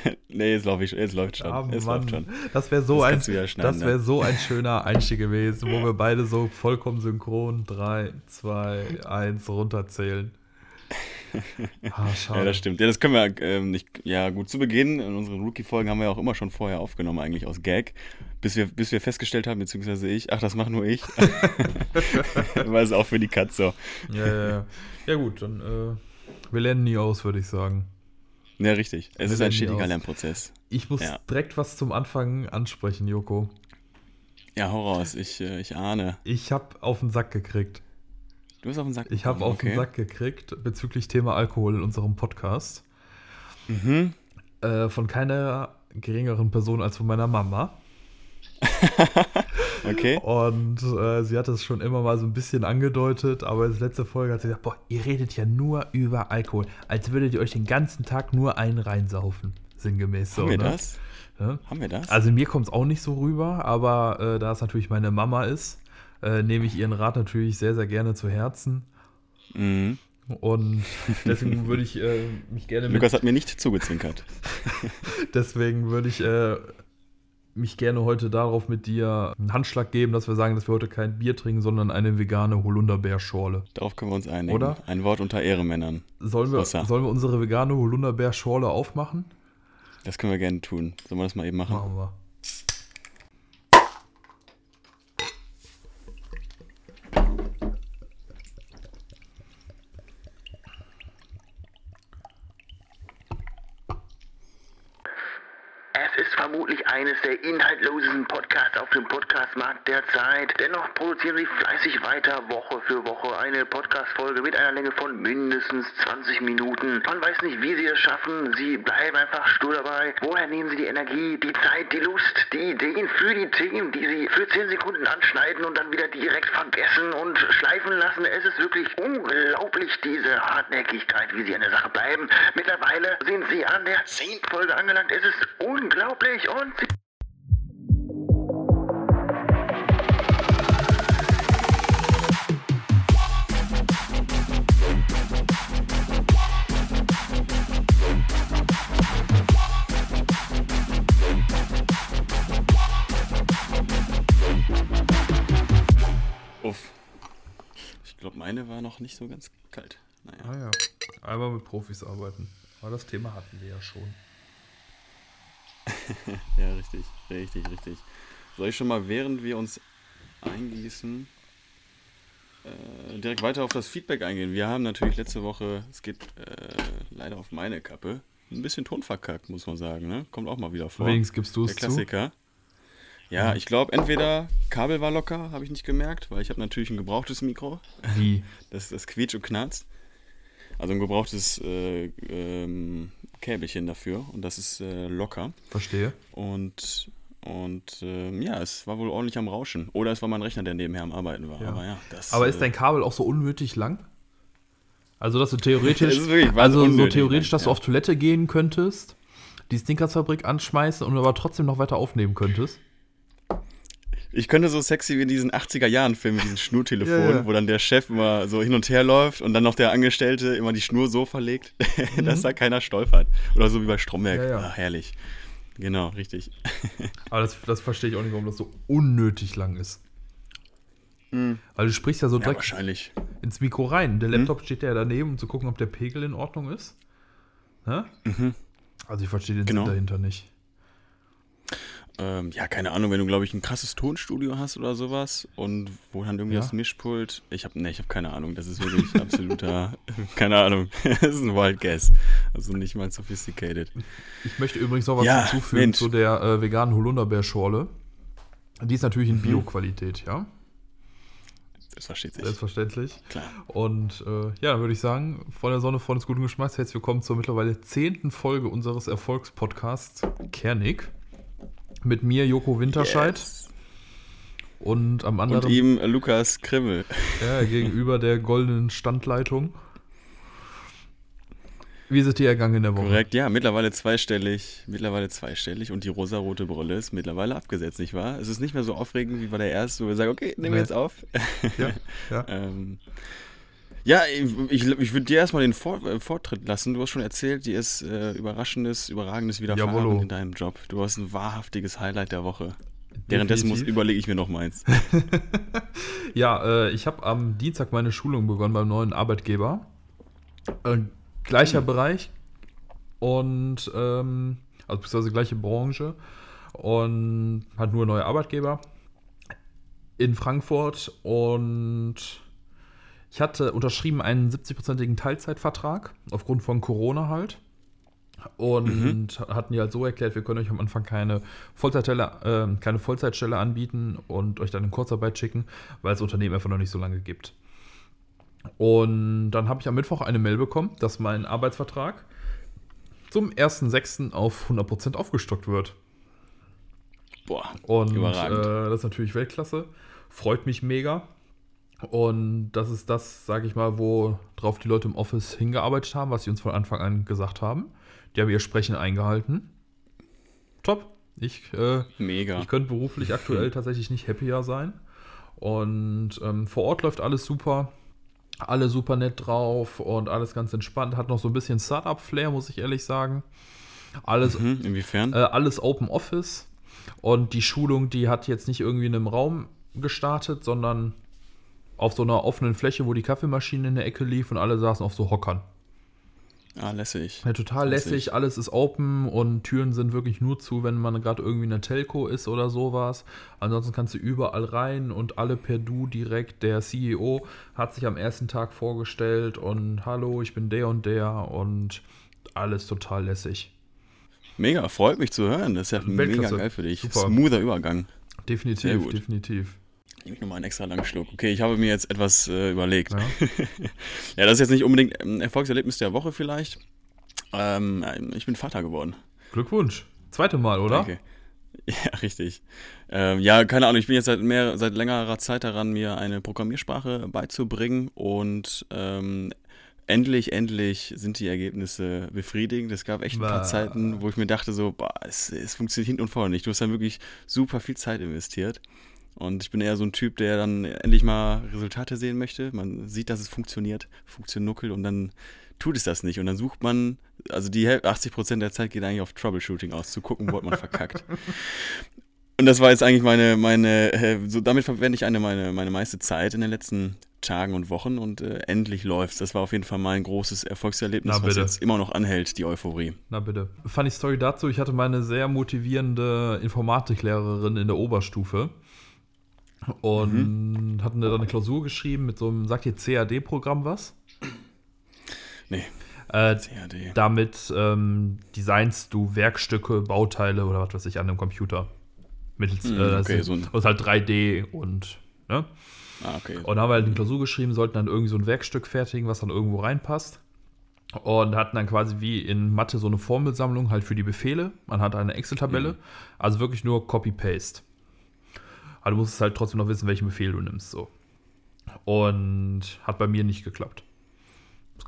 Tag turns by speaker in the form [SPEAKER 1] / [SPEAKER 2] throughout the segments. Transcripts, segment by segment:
[SPEAKER 1] nee, jetzt läuft jetzt läuft schon.
[SPEAKER 2] Ah,
[SPEAKER 1] jetzt läuft schon.
[SPEAKER 2] Das wäre so,
[SPEAKER 1] Das
[SPEAKER 2] ein, das wär
[SPEAKER 1] ne?
[SPEAKER 2] so ein schöner Einstieg gewesen, wo wir beide so vollkommen synchron 3, 2, 1 runterzählen. Ah,
[SPEAKER 1] Ja, das stimmt. Ja, das können wir ähm, nicht. Ja, gut, zu Beginn in unseren Rookie-Folgen haben wir ja auch immer schon vorher aufgenommen, eigentlich aus Gag. Bis wir, bis wir festgestellt haben, beziehungsweise ich, ach, das mache nur ich. Weil es auch für die Katze.
[SPEAKER 2] ja, ja, ja. ja, gut, dann äh, wir lernen nie aus, würde ich sagen.
[SPEAKER 1] Ja, richtig. Es ist ein stetiger. Lernprozess.
[SPEAKER 2] Ich muss
[SPEAKER 1] Ja.
[SPEAKER 2] direkt was zum Anfang ansprechen, Joko.
[SPEAKER 1] Ja, hau raus. Ich, äh, ich ahne.
[SPEAKER 2] Ich habe auf den Sack gekriegt.
[SPEAKER 1] Du bist auf den Sack
[SPEAKER 2] Ich habe auf den Sack gekriegt bezüglich Thema Alkohol in unserem Podcast.
[SPEAKER 1] Mhm.
[SPEAKER 2] Äh, von keiner geringeren Person als von meiner Mama.
[SPEAKER 1] Okay.
[SPEAKER 2] Und äh, sie hat es schon immer mal so ein bisschen angedeutet, aber in der letzte Folge hat sie gesagt, boah, ihr redet ja nur über Alkohol, als würdet ihr euch den ganzen Tag nur einen reinsaufen. Sinngemäß so.
[SPEAKER 1] Haben wir
[SPEAKER 2] ne?
[SPEAKER 1] das?
[SPEAKER 2] Ja?
[SPEAKER 1] Haben wir das?
[SPEAKER 2] Also mir kommt es auch nicht so rüber, aber äh, da es natürlich meine Mama ist, äh, nehme ich ihren Rat natürlich sehr, sehr gerne zu Herzen.
[SPEAKER 1] mhm.
[SPEAKER 2] Und deswegen würde ich äh, mich gerne mit
[SPEAKER 1] Lukas hat mir nicht zugezwinkert.
[SPEAKER 2] Deswegen würde ich äh, mich gerne heute darauf mit dir einen Handschlag geben, dass wir sagen, dass wir heute kein Bier trinken, sondern eine vegane Holunderbeerschorle.
[SPEAKER 1] Darauf können wir uns einigen.
[SPEAKER 2] Oder?
[SPEAKER 1] Ein Wort unter Ehremännern.
[SPEAKER 2] Sollen wir, sollen wir unsere vegane Holunderbeerschorle aufmachen?
[SPEAKER 1] Das können wir gerne tun. Sollen wir das mal eben machen?
[SPEAKER 2] Machen wir.
[SPEAKER 3] Es ist vermutlich eines der inhaltlosesten Podcasts auf dem Podcastmarkt derzeit. Dennoch produzieren sie fleißig weiter, Woche für Woche, eine Podcast-Folge mit einer Länge von mindestens 20 Minuten. Man weiß nicht, wie sie es schaffen. Sie bleiben einfach stur dabei. Woher nehmen sie die Energie, die Zeit, die Lust, die Ideen für die Themen, die sie für 10 Sekunden anschneiden und dann wieder direkt vergessen und schleifen lassen? Es ist wirklich unglaublich, diese Hartnäckigkeit, wie sie an der Sache bleiben. Mittlerweile sind sie an der 10. Folge angelangt. Es ist unglaublich und
[SPEAKER 1] noch nicht so ganz kalt. Naja.
[SPEAKER 2] Ah ja, einmal mit Profis arbeiten. Aber das Thema hatten wir ja schon.
[SPEAKER 1] Ja, richtig, richtig, richtig. Soll ich schon mal, während wir uns eingießen, äh, direkt weiter auf das Feedback eingehen? Wir haben natürlich letzte Woche, es geht äh, leider auf meine Kappe, ein bisschen Ton verkackt, muss man sagen. Ne? Kommt auch mal wieder vor.
[SPEAKER 2] Wenigstens gibst du
[SPEAKER 1] Der
[SPEAKER 2] es zu.
[SPEAKER 1] Ja, ich glaube, entweder Kabel war locker, habe ich nicht gemerkt, weil ich habe natürlich ein gebrauchtes Mikro.
[SPEAKER 2] Wie?
[SPEAKER 1] Das, das quietscht und knarzt. Also ein gebrauchtes äh, ähm, Käbelchen dafür und das ist äh, locker.
[SPEAKER 2] Verstehe.
[SPEAKER 1] Und, und ähm, ja, es war wohl ordentlich am Rauschen. Oder es war mein Rechner, der nebenher am Arbeiten war.
[SPEAKER 2] Ja.
[SPEAKER 1] Aber ja, das.
[SPEAKER 2] Aber ist
[SPEAKER 1] äh,
[SPEAKER 2] dein Kabel auch so unnötig lang? Also, dass du theoretisch,
[SPEAKER 1] was
[SPEAKER 2] also so theoretisch, dass du
[SPEAKER 1] ja.
[SPEAKER 2] auf Toilette gehen könntest, die Snickers-Fabrik anschmeißen und aber trotzdem noch weiter aufnehmen könntest?
[SPEAKER 1] Ich könnte so sexy wie in diesen 80er-Jahren-Film mit diesem Schnurtelefon,
[SPEAKER 2] Ja, ja.
[SPEAKER 1] wo dann der Chef immer so hin und her läuft und dann noch der Angestellte immer die Schnur so verlegt, dass da keiner stolpert. Oder so wie bei Stromberg.
[SPEAKER 2] Mhm. Ja, ja.
[SPEAKER 1] Ah, herrlich. Genau, richtig.
[SPEAKER 2] Aber das, das verstehe ich auch nicht, warum das so unnötig lang ist. Weil du sprichst ja so
[SPEAKER 1] Mhm.
[SPEAKER 2] Direkt
[SPEAKER 1] wahrscheinlich.
[SPEAKER 2] ins Mikro rein. Der Laptop steht ja daneben, um zu gucken, ob der Pegel in Ordnung ist. Ne? Also ich verstehe den
[SPEAKER 1] Genau.
[SPEAKER 2] Sinn dahinter nicht.
[SPEAKER 1] Ähm, ja, keine Ahnung, wenn du, glaube ich, ein krasses Tonstudio hast oder sowas und wo dann irgendwie
[SPEAKER 2] Ja.
[SPEAKER 1] das Mischpult. Ich habe ne, ich habe keine Ahnung. Das ist wirklich absoluter, keine Ahnung. das ist ein Wild Guess. Also nicht mal sophisticated.
[SPEAKER 2] Ich möchte übrigens noch was
[SPEAKER 1] Ja,
[SPEAKER 2] hinzufügen
[SPEAKER 1] Mensch.
[SPEAKER 2] zu der äh, veganen Holunderbeerschorle. Die ist natürlich in
[SPEAKER 1] Mhm.
[SPEAKER 2] Bio-Qualität, ja?
[SPEAKER 1] Das versteht sich.
[SPEAKER 2] Selbstverständlich.
[SPEAKER 1] Klar.
[SPEAKER 2] Und äh, ja, würde ich sagen, von der Sonne, von des guten Geschmacks, herzlich willkommen zur mittlerweile zehnten Folge unseres Erfolgspodcasts Kernig. Mit mir, Joko Winterscheid.
[SPEAKER 1] Yes.
[SPEAKER 2] Und am
[SPEAKER 1] Und
[SPEAKER 2] anderen
[SPEAKER 1] ihm äh, Lukas Krimmel.
[SPEAKER 2] ja, gegenüber der goldenen Standleitung. Wie ist es dir ergangen in der Woche?
[SPEAKER 1] Korrekt, ja, mittlerweile zweistellig, mittlerweile zweistellig und die rosarote Brille ist mittlerweile abgesetzt, nicht wahr? Es ist nicht mehr so aufregend wie bei der ersten, wo wir sagen, okay, nehmen wir
[SPEAKER 2] Nee.
[SPEAKER 1] jetzt auf.
[SPEAKER 2] Ja, ja.
[SPEAKER 1] ähm, Ja, ich, ich würde dir erstmal den Vor äh, Vortritt lassen. Du hast schon erzählt, dir ist äh, Überraschendes, Überragendes widerfahren
[SPEAKER 2] Jawollo.
[SPEAKER 1] in deinem Job. Du hast ein wahrhaftiges Highlight der Woche. Währenddessen überlege ich mir noch meins.
[SPEAKER 2] Ja, äh, ich habe am Dienstag meine Schulung begonnen beim neuen Arbeitgeber. Äh, gleicher Bereich und ähm, also beziehungsweise gleiche Branche und hat nur neue Arbeitgeber in Frankfurt und ich hatte unterschrieben einen 70-prozentigen Teilzeitvertrag aufgrund von Corona halt. Und hatten die halt so erklärt, wir können euch am Anfang keine Vollzeitstelle, äh, keine Vollzeitstelle anbieten und euch dann in Kurzarbeit schicken, weil das Unternehmen einfach noch nicht so lange gibt. Und dann habe ich am Mittwoch eine Mail bekommen, dass mein Arbeitsvertrag zum 1.6. auf 100% aufgestockt wird.
[SPEAKER 1] Boah,
[SPEAKER 2] Und äh, das ist natürlich Weltklasse. Freut mich mega. Und das ist das, sage ich mal, worauf die Leute im Office hingearbeitet haben, was sie uns von Anfang an gesagt haben. Die haben ihr Sprechen eingehalten. Top. Ich, äh,
[SPEAKER 1] Mega.
[SPEAKER 2] ich könnte beruflich aktuell tatsächlich nicht happier sein. Und ähm, vor Ort läuft alles super. Alle super nett drauf und alles ganz entspannt. Hat noch so ein bisschen Startup-Flair, muss ich ehrlich sagen. Alles
[SPEAKER 1] Mhm, inwiefern?
[SPEAKER 2] äh, alles Open Office. Und die Schulung, die hat jetzt nicht irgendwie in einem Raum gestartet, sondern auf so einer offenen Fläche, wo die Kaffeemaschine in der Ecke lief und alle saßen auf so Hockern.
[SPEAKER 1] ah, lässig.
[SPEAKER 2] Ja, total
[SPEAKER 1] Lässig.
[SPEAKER 2] lässig, alles ist open und Türen sind wirklich nur zu, wenn man gerade irgendwie in der Telco ist oder sowas. Ansonsten kannst du überall rein und alle per Du direkt. Der CEO hat sich am ersten Tag vorgestellt und hallo, ich bin der und der und alles total lässig.
[SPEAKER 1] Mega, freut mich zu hören. Das ist ja mega
[SPEAKER 2] Weltklasse.
[SPEAKER 1] geil für dich.
[SPEAKER 2] Super.
[SPEAKER 1] Smoother Übergang.
[SPEAKER 2] Definitiv, definitiv.
[SPEAKER 1] Nehme ich nochmal einen extra langen Schluck. Okay, ich habe mir jetzt etwas äh, überlegt.
[SPEAKER 2] Ja.
[SPEAKER 1] Ja, das ist jetzt nicht unbedingt ein Erfolgserlebnis der Woche vielleicht. Ähm, ich bin Vater geworden.
[SPEAKER 2] Glückwunsch. Zweite Mal, oder?
[SPEAKER 1] Danke. Ja, richtig. Ähm, ja, keine Ahnung, ich bin jetzt seit, mehr, seit längerer Zeit daran, mir eine Programmiersprache beizubringen und ähm, endlich, endlich sind die Ergebnisse befriedigend. Es gab echt ein paar
[SPEAKER 2] Bah.
[SPEAKER 1] Zeiten, wo ich mir dachte so, boah, es, es funktioniert hinten und vorne nicht. Du hast dann wirklich super viel Zeit investiert. Und ich bin eher so ein Typ, der dann endlich mal Resultate sehen möchte. Man sieht, dass es funktioniert, funktioniert und dann tut es das nicht. Und dann sucht man, also die Häl- 80% der Zeit geht eigentlich auf Troubleshooting aus, zu gucken, wo hat man verkackt. Und das war jetzt eigentlich meine, meine, äh, so damit verwende ich eine meine, meine meiste Zeit in den letzten Tagen und Wochen und äh, endlich läuft's. Das war auf jeden Fall mein großes Erfolgserlebnis, was jetzt immer noch anhält, die Euphorie.
[SPEAKER 2] Na bitte. Funny Story dazu, ich hatte meine sehr motivierende Informatiklehrerin in der Oberstufe und hatten da eine Klausur geschrieben mit so einem, sagt ihr CAD-Programm was?
[SPEAKER 1] Nee,
[SPEAKER 2] Äh,
[SPEAKER 1] CAD.
[SPEAKER 2] damit ähm, designst du Werkstücke, Bauteile oder was weiß ich an einem Computer. Mittels,
[SPEAKER 1] Hm,
[SPEAKER 2] äh,
[SPEAKER 1] okay, so ein-
[SPEAKER 2] ist halt 3D und, ne?
[SPEAKER 1] Ah, okay.
[SPEAKER 2] Und dann haben wir halt eine Klausur geschrieben, sollten dann irgendwie so ein Werkstück fertigen, was dann irgendwo reinpasst. Und hatten dann quasi wie in Mathe so eine Formelsammlung halt für die Befehle. Man hat eine Excel-Tabelle, also wirklich nur Copy-Paste. Aber du musst halt trotzdem noch wissen, welchen Befehl du nimmst. So. Und hat bei mir nicht geklappt.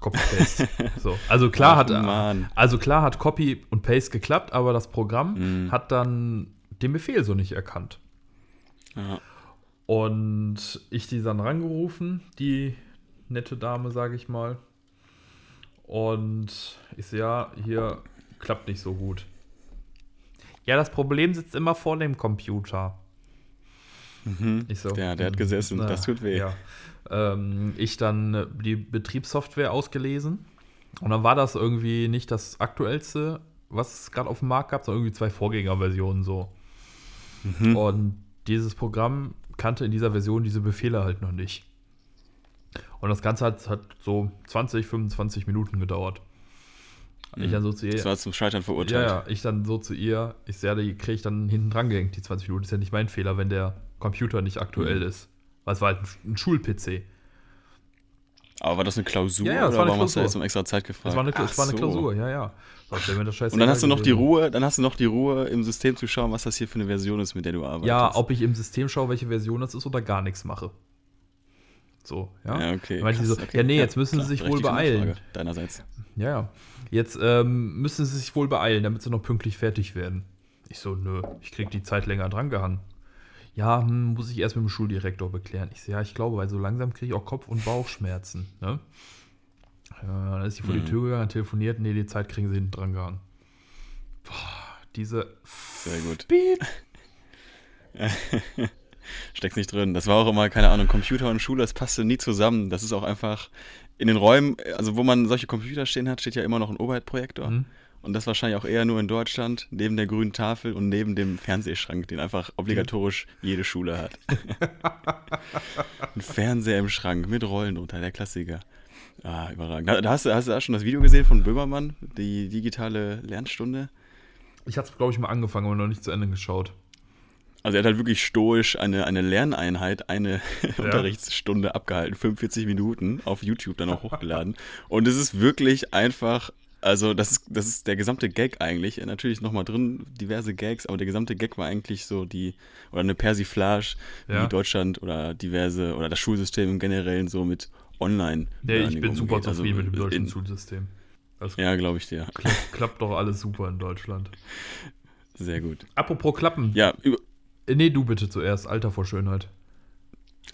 [SPEAKER 2] Copy-Paste. so. Also klar
[SPEAKER 1] Ach,
[SPEAKER 2] hat
[SPEAKER 1] Mann.
[SPEAKER 2] also klar hat Copy und Paste geklappt, aber das Programm
[SPEAKER 1] Mhm.
[SPEAKER 2] hat dann den Befehl so nicht erkannt.
[SPEAKER 1] Ja.
[SPEAKER 2] Und ich die dann rangerufen, die nette Dame, sage ich mal. Und ich so, ja, hier klappt nicht so gut. Ja, das Problem sitzt immer vor dem Computer. Ich so,
[SPEAKER 1] Der- der hat gesessen, das tut weh.
[SPEAKER 2] Ja. Ähm, ich dann äh, die Betriebssoftware ausgelesen. Und dann war das irgendwie nicht das aktuellste, was es gerade auf dem Markt gab, sondern irgendwie zwei Vorgängerversionen so.
[SPEAKER 1] Mhm.
[SPEAKER 2] Und dieses Programm kannte in dieser Version diese Befehle halt noch nicht. Und das Ganze hat, hat so 20, 25 Minuten gedauert. Ich dann so zu ihr.
[SPEAKER 1] Das war zum Scheitern
[SPEAKER 2] Ja,
[SPEAKER 1] verurteilt.
[SPEAKER 2] ja, ich dann so zu ihr, ich sehe, die kriege ich dann hinten dran gehängt, die 20 Minuten. ist ja nicht mein Fehler, wenn der Computer nicht aktuell
[SPEAKER 1] Mhm.
[SPEAKER 2] ist. Weil es war halt ein, Schul-PC.
[SPEAKER 1] Aber war das eine Klausur
[SPEAKER 2] Ja, ja, das
[SPEAKER 1] oder
[SPEAKER 2] war
[SPEAKER 1] hast du jetzt um extra Zeit gefragt?
[SPEAKER 2] Es war eine,
[SPEAKER 1] Ach
[SPEAKER 2] es war eine
[SPEAKER 1] so.
[SPEAKER 2] Klausur, ja, ja. Sonst wäre mir das
[SPEAKER 1] Und dann hast du noch die. Ruhe, dann hast du noch die Ruhe im System zu schauen, was das hier für eine Version ist, mit der du arbeitest.
[SPEAKER 2] Ja, ob ich im System schaue, welche Version das ist oder gar nichts mache. So, ja.
[SPEAKER 1] Ja, okay. Krass,
[SPEAKER 2] so,
[SPEAKER 1] okay.
[SPEAKER 2] ja, nee, jetzt müssen
[SPEAKER 1] klar,
[SPEAKER 2] sie sich wohl beeilen.
[SPEAKER 1] Deinerseits.
[SPEAKER 2] Ja, ja. Jetzt ähm, müssen sie sich wohl beeilen, damit sie noch pünktlich fertig werden. Ich so, nö, ich krieg die Zeit länger dran gehangen. Ja, hm, muss ich erst mit dem Schuldirektor beklären. Ich so, ja, ich glaube, weil so langsam kriege ich auch Kopf- und Bauchschmerzen. Ne? Ja, dann ist sie vor die
[SPEAKER 1] Mhm.
[SPEAKER 2] Tür gegangen, telefoniert, nee, die Zeit kriegen sie hinten dran gehangen. Boah, diese
[SPEAKER 1] Sehr gut.
[SPEAKER 2] Piep.
[SPEAKER 1] Steckt nicht drin. Das war auch immer, keine Ahnung, Computer und Schule, das passte nie zusammen. Das ist auch einfach in den Räumen, also wo man solche Computer stehen hat, steht ja immer noch ein Overhead-Projektor.
[SPEAKER 2] Mhm.
[SPEAKER 1] Und das wahrscheinlich auch eher nur in Deutschland, neben der grünen Tafel und neben dem Fernsehschrank, den einfach obligatorisch jede Schule hat. ein Fernseher im Schrank mit Rollen drunter, der Klassiker. Ah, überragend. Da hast du, hast du auch schon das Video gesehen von Böhmermann, die digitale Lernstunde?
[SPEAKER 2] Ich hatte es, glaube ich, mal angefangen, aber noch nicht zu Ende geschaut.
[SPEAKER 1] Also er hat halt wirklich stoisch eine, eine Lerneinheit, eine
[SPEAKER 2] Ja.
[SPEAKER 1] Unterrichtsstunde abgehalten, 45 Minuten auf YouTube dann auch hochgeladen. Und es ist wirklich einfach, also das ist, das ist der gesamte Gag eigentlich. Natürlich nochmal drin diverse Gags, aber der gesamte Gag war eigentlich so die, oder eine Persiflage,
[SPEAKER 2] Ja.
[SPEAKER 1] wie Deutschland oder diverse, oder das Schulsystem im Generellen so mit online.
[SPEAKER 2] Nee, ich bin super
[SPEAKER 1] umgeht. Also
[SPEAKER 2] zufrieden mit dem deutschen
[SPEAKER 1] in-
[SPEAKER 2] Schulsystem. Das
[SPEAKER 1] Ja, glaube ich dir.
[SPEAKER 2] klappt, klappt doch alles super in Deutschland.
[SPEAKER 1] Sehr gut.
[SPEAKER 2] Apropos Klappen.
[SPEAKER 1] Ja, über,
[SPEAKER 2] Äh, Nee, du bitte zuerst. Alter vor Schönheit.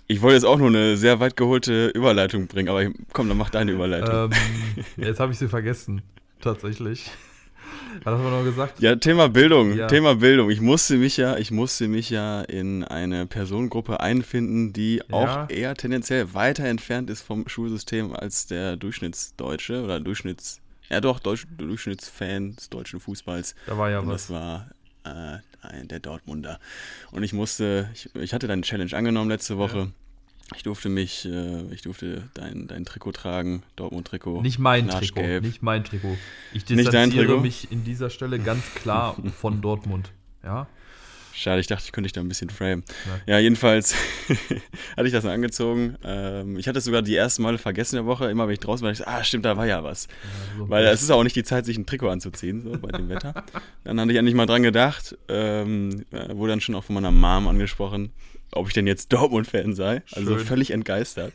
[SPEAKER 1] ich wollte jetzt auch nur eine sehr weit geholte Überleitung bringen, aber komm, dann mach deine Überleitung.
[SPEAKER 2] ähm, jetzt habe ich sie vergessen. Tatsächlich. Haben wir noch gesagt?
[SPEAKER 1] Ja, Thema Bildung,
[SPEAKER 2] Ja.
[SPEAKER 1] Thema Bildung. Ich musste mich ja, ich musste mich ja in eine Personengruppe einfinden, die
[SPEAKER 2] Ja.
[SPEAKER 1] auch eher tendenziell weiter entfernt ist vom Schulsystem als der Durchschnittsdeutsche oder Durchschnitts, ja doch, Deutsch, Durchschnittsfan des deutschen Fußballs.
[SPEAKER 2] Da war ja
[SPEAKER 1] Und
[SPEAKER 2] was.
[SPEAKER 1] das war äh, ein, der Dortmunder. Und ich musste, ich, ich hatte deine Challenge angenommen letzte Woche. Ich durfte mich, äh, ich durfte dein, dein Trikot tragen, Dortmund-Trikot.
[SPEAKER 2] Nicht mein Trikot. Nicht mein Trikot. Ich
[SPEAKER 1] Nicht dein
[SPEAKER 2] distanziere
[SPEAKER 1] Trikot?
[SPEAKER 2] mich in dieser Stelle ganz klar von Dortmund. Ja?
[SPEAKER 1] Schade, ich dachte, ich könnte dich da ein bisschen framen.
[SPEAKER 2] Ja.
[SPEAKER 1] Ja, jedenfalls hatte ich das dann angezogen. Ähm, ich hatte es sogar die ersten Male vergessen in der Woche. Immer wenn ich draußen war, ich so, ah, stimmt, da war ja was.
[SPEAKER 2] Ja, so
[SPEAKER 1] Weil es ist auch nicht die Zeit, sich ein Trikot anzuziehen, so bei dem Wetter. Dann hatte ich endlich mal dran gedacht, ähm, äh, wurde dann schon auch von meiner Mom angesprochen, ob ich denn jetzt Dortmund-Fan sei. Also
[SPEAKER 2] Schön.
[SPEAKER 1] völlig entgeistert.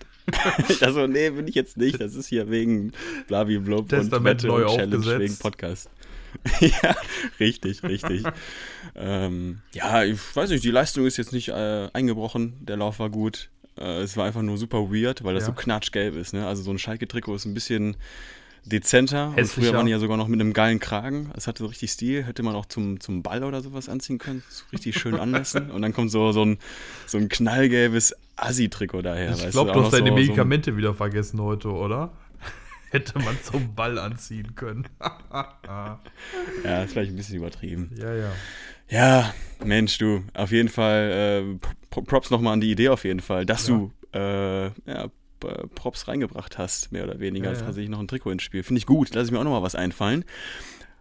[SPEAKER 1] ich dachte so, nee, bin ich jetzt nicht. Das ist hier wegen Blabiblub und Wette
[SPEAKER 2] neu
[SPEAKER 1] und Challenge
[SPEAKER 2] aufgesetzt.
[SPEAKER 1] wegen Podcast. ja, richtig, richtig. ähm, ja, ich weiß nicht, die Leistung ist jetzt nicht äh, eingebrochen. Der Lauf war gut. Äh, es war einfach nur super weird, weil das
[SPEAKER 2] Ja.
[SPEAKER 1] so knatschgelb ist. Ne? Also so ein Schalke-Trikot ist ein bisschen dezenter. Und
[SPEAKER 2] Hässlicher.
[SPEAKER 1] früher waren die ja sogar noch mit einem geilen Kragen. Es hatte so richtig Stil. Hätte man auch zum, zum Ball oder sowas anziehen können. So richtig schön anlassen. Und dann kommt so, so, ein, so ein knallgelbes Assi-Trikot daher.
[SPEAKER 2] Ich glaube, du hast deine
[SPEAKER 1] so- so
[SPEAKER 2] Medikamente wieder vergessen heute, oder? Hätte man zum Ball anziehen können.
[SPEAKER 1] Ja, ist vielleicht ein bisschen übertrieben.
[SPEAKER 2] ja, ja.
[SPEAKER 1] Ja, Mensch, du, auf jeden Fall, äh, Props nochmal an die Idee auf jeden Fall, dass
[SPEAKER 2] Ja.
[SPEAKER 1] du äh, ja, Props reingebracht hast, mehr oder weniger.
[SPEAKER 2] Ja, ja.
[SPEAKER 1] tatsächlich noch ein Trikot ins Spiel. Finde ich gut, lasse ich mir auch nochmal was einfallen.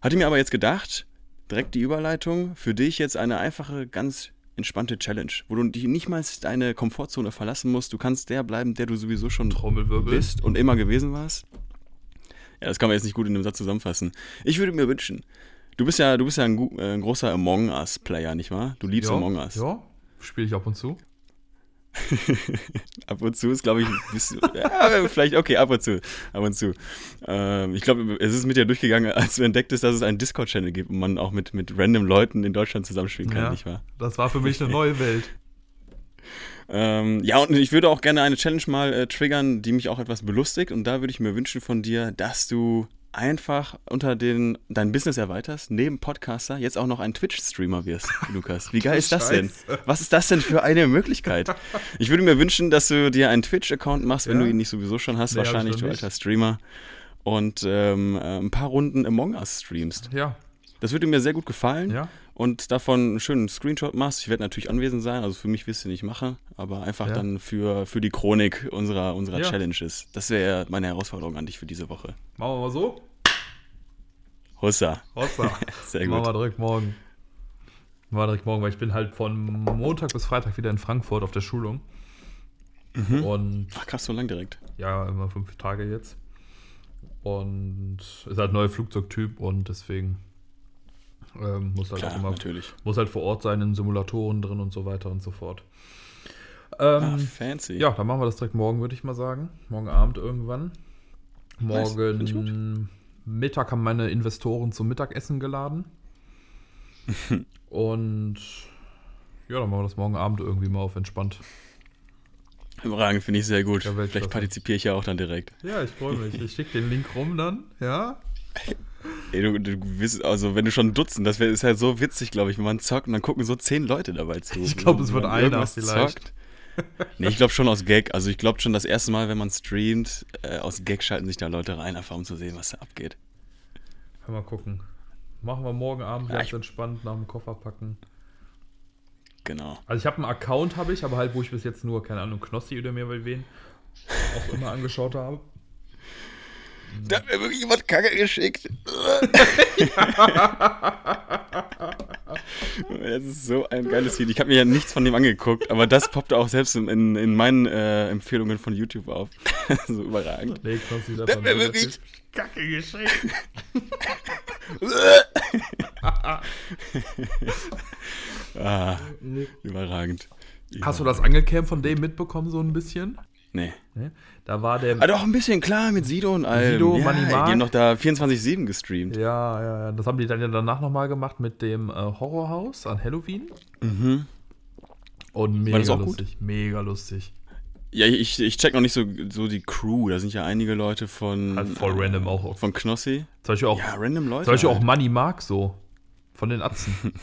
[SPEAKER 1] Hatte mir aber jetzt gedacht, direkt die Überleitung, für dich jetzt eine einfache, ganz entspannte Challenge, wo du dich nicht mal deine Komfortzone verlassen musst. Du kannst der bleiben, der du sowieso schon bist und immer gewesen warst. Ja, das kann man jetzt nicht gut in einem Satz zusammenfassen. Ich würde mir wünschen, du bist ja, du bist ja ein, äh, ein großer Among Us-Player, nicht wahr? Du liebst
[SPEAKER 2] ja,
[SPEAKER 1] Among Us.
[SPEAKER 2] Ja, spiele ich ab und zu.
[SPEAKER 1] Ab und zu ist, glaube ich, bisschen, ja, vielleicht, okay, ab und zu, ab und zu. Ähm, ich glaube, es ist mit dir durchgegangen, als du entdecktest, dass es einen Discord-Channel gibt und man auch mit, mit random Leuten in Deutschland zusammenspielen kann,
[SPEAKER 2] Ja.
[SPEAKER 1] nicht wahr?
[SPEAKER 2] Das war für mich eine neue Welt.
[SPEAKER 1] Ähm, ja, und ich würde auch gerne eine Challenge mal äh, triggern, die mich auch etwas belustigt. Und da würde ich mir wünschen von dir, dass du einfach unter den dein Business erweiterst, neben Podcaster jetzt auch noch ein Twitch-Streamer wirst, Lukas. Wie geil ist das denn? Was ist das denn für eine Möglichkeit? Ich würde mir wünschen, dass du dir einen Twitch-Account machst, wenn
[SPEAKER 2] Ja.
[SPEAKER 1] du ihn nicht sowieso schon hast,
[SPEAKER 2] Nee,
[SPEAKER 1] wahrscheinlich du alter Streamer. Und ähm, äh, ein paar Runden Among Us streamst.
[SPEAKER 2] Ja,
[SPEAKER 1] Das würde mir sehr gut gefallen
[SPEAKER 2] ja.
[SPEAKER 1] und davon einen schönen Screenshot machst. Ich werde natürlich anwesend sein, also für mich wirst du nicht machen, aber einfach
[SPEAKER 2] Ja.
[SPEAKER 1] dann für, für die Chronik unserer, unserer
[SPEAKER 2] Ja.
[SPEAKER 1] Challenges. Das wäre meine Herausforderung an dich für diese Woche.
[SPEAKER 2] Machen wir mal so.
[SPEAKER 1] Hussa.
[SPEAKER 2] Hossa.
[SPEAKER 1] Sehr
[SPEAKER 2] Machen
[SPEAKER 1] gut.
[SPEAKER 2] wir direkt morgen. Machen wir direkt morgen, weil ich bin halt von Montag bis Freitag wieder in Frankfurt auf der Schulung.
[SPEAKER 1] Mhm.
[SPEAKER 2] Und
[SPEAKER 1] Ach krass, so lang direkt.
[SPEAKER 2] ja, immer fünf Tage jetzt. Und ist halt ein neuer Flugzeugtyp und deswegen ähm, muss halt auch
[SPEAKER 1] Klar,
[SPEAKER 2] immer
[SPEAKER 1] natürlich.
[SPEAKER 2] muss halt vor Ort sein in Simulatoren drin und so weiter und so fort.
[SPEAKER 1] Ah,
[SPEAKER 2] Ähm,
[SPEAKER 1] fancy.
[SPEAKER 2] ja, dann machen wir das direkt morgen, würde ich mal sagen. Morgen Abend irgendwann.
[SPEAKER 1] Nice,
[SPEAKER 2] Morgen Mittag haben meine Investoren zum Mittagessen geladen. und Ja, dann machen wir das morgen Abend irgendwie mal auf entspannt.
[SPEAKER 1] Überragend, finde ich sehr gut.
[SPEAKER 2] Ja.
[SPEAKER 1] Vielleicht partizipiere ich ja auch dann direkt.
[SPEAKER 2] Ja, ich freue mich. Ich schicke den Link rum dann, ja?
[SPEAKER 1] Ey, du, du bist, also wenn du schon Dutzend, das wär, ist halt so witzig, glaube ich, wenn man zockt und dann gucken so zehn Leute dabei zu.
[SPEAKER 2] Ich glaub, es wird einer vielleicht.
[SPEAKER 1] Nee, ich glaube schon aus Gag. Also ich glaube schon das erste Mal, wenn man streamt, äh, aus Gag schalten sich da Leute rein, einfach um zu sehen, was da abgeht.
[SPEAKER 2] Mal gucken. Machen wir morgen Abend
[SPEAKER 1] Ja,
[SPEAKER 2] ganz entspannt nach dem Koffer packen.
[SPEAKER 1] Genau.
[SPEAKER 2] Also ich habe einen Account, habe ich, aber halt, wo ich bis jetzt nur, keine Ahnung, Knossi oder mir bei wen auch immer angeschaut habe.
[SPEAKER 1] Da hat mir wirklich jemand Kacke geschickt. das ist so ein geiles Video. Ich habe mir ja nichts von dem angeguckt, aber das poppte auch selbst in, in, in meinen äh, Empfehlungen von YouTube auf. so überragend.
[SPEAKER 2] Nee, war
[SPEAKER 1] hat mir wirklich. Kacke geschickt. ah, überragend.
[SPEAKER 2] Hast du das Angelcamp von dem mitbekommen, so ein bisschen?
[SPEAKER 1] Nee.
[SPEAKER 2] Ne? Da war der.
[SPEAKER 1] Ah, doch, ein bisschen klar mit Sido und allem.
[SPEAKER 2] Sido,
[SPEAKER 1] ja,
[SPEAKER 2] Mark.
[SPEAKER 1] Die haben noch da 24-7 gestreamt.
[SPEAKER 2] Ja, ja, ja. Das haben die dann ja danach nochmal gemacht mit dem äh, Horrorhaus an Halloween.
[SPEAKER 1] Mhm.
[SPEAKER 2] Und mega
[SPEAKER 1] das auch gut?
[SPEAKER 2] lustig. Mega lustig.
[SPEAKER 1] Ja, ich, ich check noch nicht so, so die Crew. Da sind ja einige Leute von.
[SPEAKER 2] Halt voll random auch.
[SPEAKER 1] Von Knossi.
[SPEAKER 2] Zum Beispiel auch,
[SPEAKER 1] Ja, random Leute.
[SPEAKER 2] zum Beispiel auch
[SPEAKER 1] halt.
[SPEAKER 2] Money Mark so. Von den Atzen.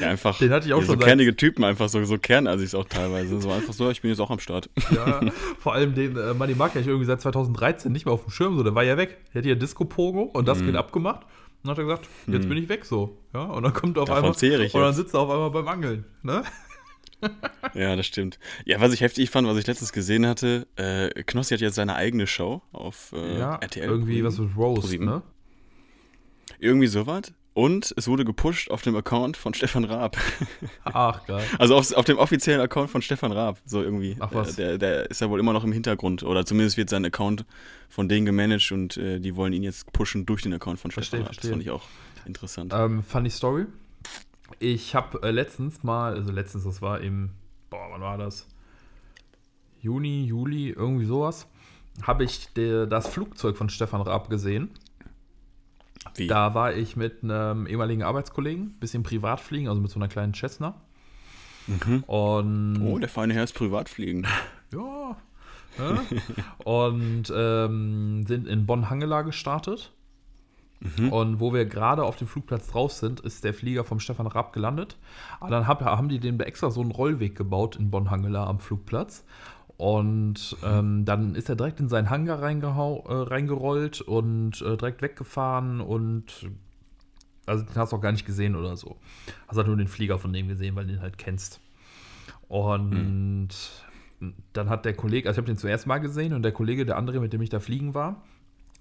[SPEAKER 1] Ja, einfach.
[SPEAKER 2] Den hatte ich auch
[SPEAKER 1] ja,
[SPEAKER 2] schon
[SPEAKER 1] So
[SPEAKER 2] seit-
[SPEAKER 1] kernige Typen, einfach so, so kernassig auch teilweise. So einfach so, ich bin jetzt auch am Start.
[SPEAKER 2] Ja, vor allem den äh, Money Mark, ich irgendwie seit 2013 nicht mehr auf dem Schirm, so, der war ja weg. Der hat ja Disco Pogo und
[SPEAKER 1] Mhm.
[SPEAKER 2] das geht abgemacht. Und dann hat er gesagt, jetzt bin ich weg so. Ja, und dann kommt er auf
[SPEAKER 1] Davon
[SPEAKER 2] einmal.
[SPEAKER 1] ich
[SPEAKER 2] und dann sitzt er auf einmal beim Angeln. Ne?
[SPEAKER 1] Ja, das stimmt. Ja, was ich heftig fand, was ich letztens gesehen hatte, äh, Knossi hat jetzt seine eigene Show auf äh,
[SPEAKER 2] ja,
[SPEAKER 1] RTL.
[SPEAKER 2] irgendwie was mit Rose, ne?
[SPEAKER 1] Irgendwie sowas. Und es wurde gepusht auf dem Account von Stefan Raab.
[SPEAKER 2] Ach, geil.
[SPEAKER 1] Also auf, auf dem offiziellen Account von Stefan Raab. So irgendwie.
[SPEAKER 2] Ach, was?
[SPEAKER 1] Der, der, ist ja wohl immer noch im Hintergrund. Oder zumindest wird sein Account von denen gemanagt und äh, die wollen ihn jetzt pushen durch den Account von Stefan
[SPEAKER 2] Verstehe,
[SPEAKER 1] Raab. Das
[SPEAKER 2] verstehe.
[SPEAKER 1] fand ich auch interessant.
[SPEAKER 2] Ähm, funny Story. Ich habe äh, letztens mal, also letztens, das war im, boah, wann war das? Juni, Juli, irgendwie sowas, habe ich der, das Flugzeug von Stefan Raab gesehen.
[SPEAKER 1] Wie?
[SPEAKER 2] Da war ich mit einem ehemaligen Arbeitskollegen, bisschen privat fliegen, also mit so einer kleinen Cessna. Und
[SPEAKER 1] oh, der feine Herr ist Privatfliegen.
[SPEAKER 2] ja. ja. und ähm, sind in Bonn-Hangela gestartet. Und wo wir gerade auf dem Flugplatz drauf sind, ist der Flieger vom Stefan Raab gelandet. Aber dann hab, haben die den extra so einen Rollweg gebaut in Bonn-Hangela am Flugplatz. Und ähm, dann ist er direkt in seinen Hangar reingehau äh, reingerollt und äh, direkt weggefahren und also den hast du auch gar nicht gesehen oder so. Hast halt nur den Flieger von dem gesehen, weil du den halt kennst. Und dann hat der Kollege, also ich habe den zuerst mal gesehen und der Kollege, der andere, mit dem ich da fliegen war,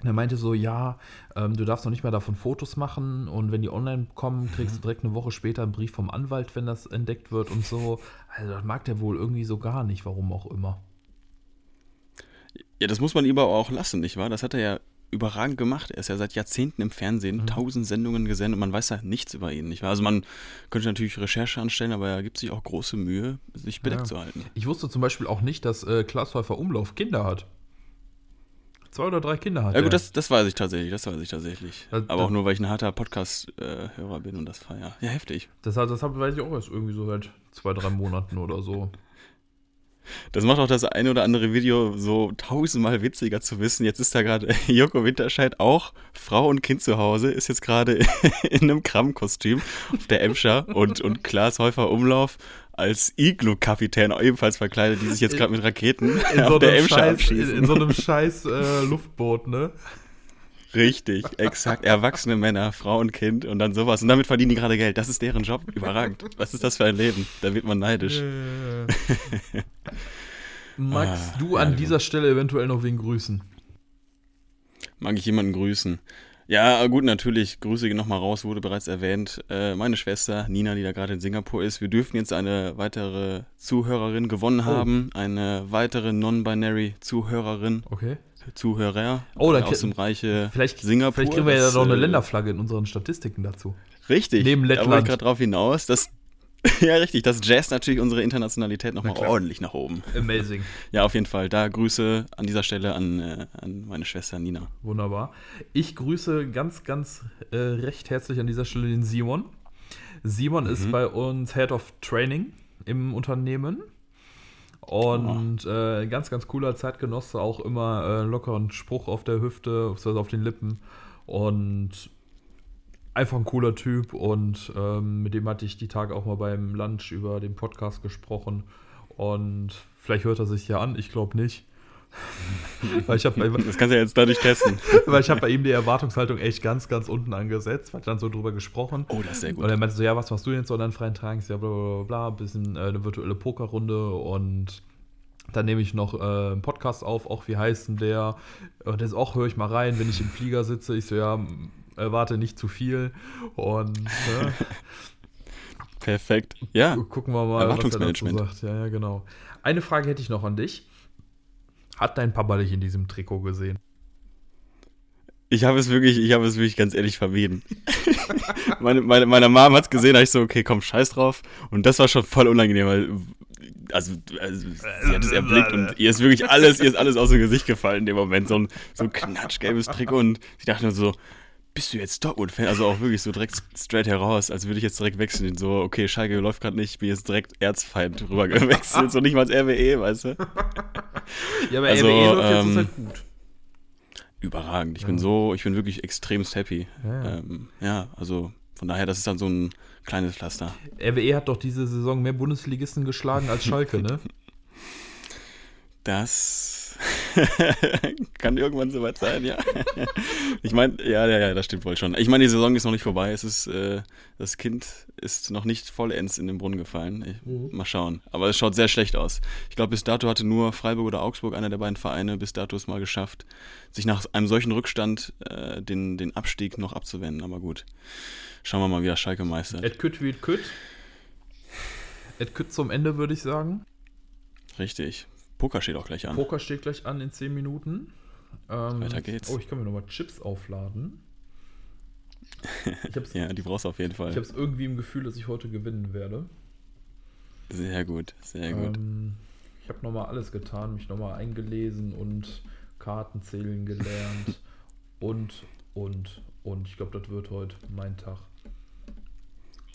[SPEAKER 2] der meinte so, ja, ähm, du darfst noch nicht mal davon Fotos machen und wenn die online kommen, kriegst du direkt eine Woche später einen Brief vom Anwalt, wenn das entdeckt wird und so. Also das mag der wohl irgendwie so gar nicht, warum auch immer.
[SPEAKER 1] Ja, das muss man ihm aber auch lassen, nicht wahr? Das hat er ja überragend gemacht. Er ist ja seit Jahrzehnten im Fernsehen, tausend Sendungen gesendet und man weiß ja nichts über ihn, nicht wahr? Also man könnte natürlich Recherche anstellen, aber er gibt sich auch große Mühe, sich bedeckt
[SPEAKER 2] Ja.
[SPEAKER 1] zu halten.
[SPEAKER 2] Ich wusste zum Beispiel auch nicht, dass äh, Klaas Häufer Umlauf Kinder hat. Zwei oder drei Kinder hat
[SPEAKER 1] Ja gut, das, das weiß ich tatsächlich, das weiß ich tatsächlich.
[SPEAKER 2] Das-
[SPEAKER 1] aber auch
[SPEAKER 2] das-
[SPEAKER 1] nur, weil ich ein harter Podcast-Hörer bin und das feier. Ja, heftig.
[SPEAKER 2] Das, das weiß ich auch erst irgendwie so seit zwei, drei Monaten oder so.
[SPEAKER 1] Das macht auch das eine oder andere Video so tausendmal witziger zu wissen. Jetzt ist da gerade Joko Winterscheid auch Frau und Kind zu Hause, ist jetzt gerade in einem Kramkostüm auf der Emscher und, und Klaas Häufer Umlauf als Iglu-Kapitän ebenfalls verkleidet, die sich jetzt gerade mit Raketen auf der Emscher
[SPEAKER 2] Scheiß, in, in so einem scheiß äh, Luftboot, ne?
[SPEAKER 1] Richtig, exakt. Erwachsene Männer, Frau und Kind und dann sowas. Und damit verdienen die gerade Geld. Das ist deren Job. Überragend. Was ist das für ein Leben? Da wird man neidisch.
[SPEAKER 2] Magst
[SPEAKER 1] Ah,
[SPEAKER 2] du
[SPEAKER 1] ja,
[SPEAKER 2] an
[SPEAKER 1] du-
[SPEAKER 2] dieser Stelle eventuell noch wen grüßen?
[SPEAKER 1] Mag ich jemanden grüßen? Ja, gut, natürlich. Grüße gehen nochmal raus, wurde bereits erwähnt. Äh, meine Schwester Nina, die da gerade in Singapur ist. Wir dürfen jetzt eine weitere Zuhörerin gewonnen haben. Eine weitere Non-Binary Zuhörerin,
[SPEAKER 2] Okay.
[SPEAKER 1] Zuhörer
[SPEAKER 2] Oh, dann
[SPEAKER 1] aus dem Reiche
[SPEAKER 2] Vielleicht,
[SPEAKER 1] Singapur.
[SPEAKER 2] vielleicht kriegen wir ja noch eine
[SPEAKER 1] äh,
[SPEAKER 2] Länderflagge in unseren Statistiken dazu.
[SPEAKER 1] Richtig.
[SPEAKER 2] Neben
[SPEAKER 1] Da wollte
[SPEAKER 2] Lettland.
[SPEAKER 1] ich gerade drauf hinaus. Das, ja, richtig. Das Jazz natürlich unsere Internationalität nochmal ordentlich nach oben.
[SPEAKER 2] Amazing.
[SPEAKER 1] Ja, auf jeden Fall. Da Grüße an dieser Stelle an, äh, an meine Schwester Nina.
[SPEAKER 2] Wunderbar. Ich grüße ganz, ganz äh, recht herzlich an dieser Stelle den Simon. Simon ist bei uns Head of Training im Unternehmen. Und äh, ganz, ganz cooler Zeitgenosse, auch immer äh, lockeren Spruch auf der Hüfte, beziehungsweise auf den Lippen. Und einfach ein cooler Typ. Und ähm, mit dem hatte ich die Tage auch mal beim Lunch über den Podcast gesprochen. Und vielleicht hört er sich ja an, ich glaube nicht. Weil ich habe
[SPEAKER 1] Das kannst du ja jetzt dadurch testen.
[SPEAKER 2] weil ich habe bei ihm die Erwartungshaltung echt ganz, ganz unten angesetzt, weil dann so drüber gesprochen.
[SPEAKER 1] Oh, das ist sehr gut.
[SPEAKER 2] Und er meinte so, ja, was machst du jetzt so an deinen freien Tagen? Ich so, Ja, bla, bla, bla, bisschen äh, eine virtuelle Pokerrunde und dann nehme ich noch äh, einen Podcast auf, auch wie heißt denn der? Und das auch höre ich mal rein, wenn ich im Flieger sitze. Ich so, ja, erwarte nicht zu viel. Und ne,
[SPEAKER 1] Perfekt. Ja.
[SPEAKER 2] gucken wir mal, was er dazu
[SPEAKER 1] Erwartungsmanagement.
[SPEAKER 2] sagt. Ja, ja, genau. Eine Frage hätte ich noch an dich. Hat dein Papa dich in diesem Trikot gesehen?
[SPEAKER 1] Ich habe es wirklich, ich habe es wirklich ganz ehrlich vermieden. meine, meine, meine Mom hat es gesehen, da ich so, okay, komm, scheiß drauf. Und das war schon voll unangenehm, weil, also, also sie hat es erblickt und ihr ist wirklich alles, ihr ist alles aus dem Gesicht gefallen in dem Moment. So ein, so ein knatschgelbes Trikot und sie dachte nur so, bist du jetzt Dortmund-Fan? Also auch wirklich so direkt straight heraus, als würde ich jetzt direkt wechseln. So, okay, Schalke läuft gerade nicht, ich bin jetzt direkt Erzfeind rüber gewechselt. so nicht mal ins RWE, weißt du?
[SPEAKER 2] Ja, aber
[SPEAKER 1] Also,
[SPEAKER 2] RWE läuft jetzt
[SPEAKER 1] ähm,
[SPEAKER 2] zur Zeit gut.
[SPEAKER 1] Überragend. Ich bin so, ich bin wirklich extremst happy.
[SPEAKER 2] Ja, ja.
[SPEAKER 1] Ähm, ja, also von daher, das ist dann so ein kleines Pflaster.
[SPEAKER 2] RWE hat doch diese Saison mehr Bundesligisten geschlagen als Schalke, ne?
[SPEAKER 1] Das kann irgendwann soweit sein, ja. ich meine, ja, ja, ja, das stimmt wohl schon. Ich meine, die Saison ist noch nicht vorbei. Es ist, äh, das Kind ist noch nicht vollends in den Brunnen gefallen. Ich, Mal schauen. Aber es schaut sehr schlecht aus. Ich glaube, bis dato hatte nur Freiburg oder Augsburg, einer der beiden Vereine, bis dato es mal geschafft, sich nach einem solchen Rückstand äh, den, den Abstieg noch abzuwenden. Aber gut, schauen wir mal, wie das Schalke meistert.
[SPEAKER 2] Et kütt wie et kütt. Et kütt zum Ende, würde ich sagen.
[SPEAKER 1] Richtig. Poker steht auch gleich an.
[SPEAKER 2] Poker steht gleich an in 10 Minuten. Ähm,
[SPEAKER 1] Weiter geht's.
[SPEAKER 2] Oh, ich kann mir nochmal Chips aufladen. Ich habe es
[SPEAKER 1] Ja, die brauchst du auf jeden Fall.
[SPEAKER 2] ich hab's irgendwie im Gefühl, dass ich heute gewinnen werde.
[SPEAKER 1] Sehr gut, sehr gut.
[SPEAKER 2] Ähm, ich habe nochmal alles getan, mich nochmal eingelesen und Karten zählen gelernt. und, und, und. Ich glaube, das wird heute mein Tag.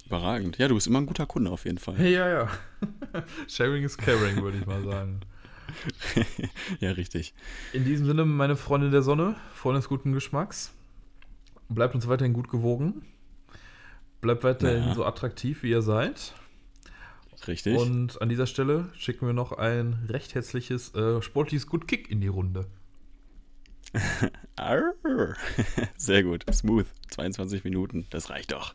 [SPEAKER 1] Überragend. Ja, du bist immer ein guter Kunde auf jeden Fall.
[SPEAKER 2] Ja, ja. Sharing is caring, würde ich mal sagen.
[SPEAKER 1] ja, richtig.
[SPEAKER 2] In diesem Sinne, meine Freunde der Sonne, Freunde des guten Geschmacks, bleibt uns weiterhin gut gewogen. Bleibt weiterhin
[SPEAKER 1] Ja.
[SPEAKER 2] so attraktiv, wie ihr seid.
[SPEAKER 1] Richtig.
[SPEAKER 2] Und an dieser Stelle schicken wir noch ein recht herzliches äh, sportliches Good Kick in die Runde.
[SPEAKER 1] Sehr gut. Smooth. 22 Minuten. Das reicht doch.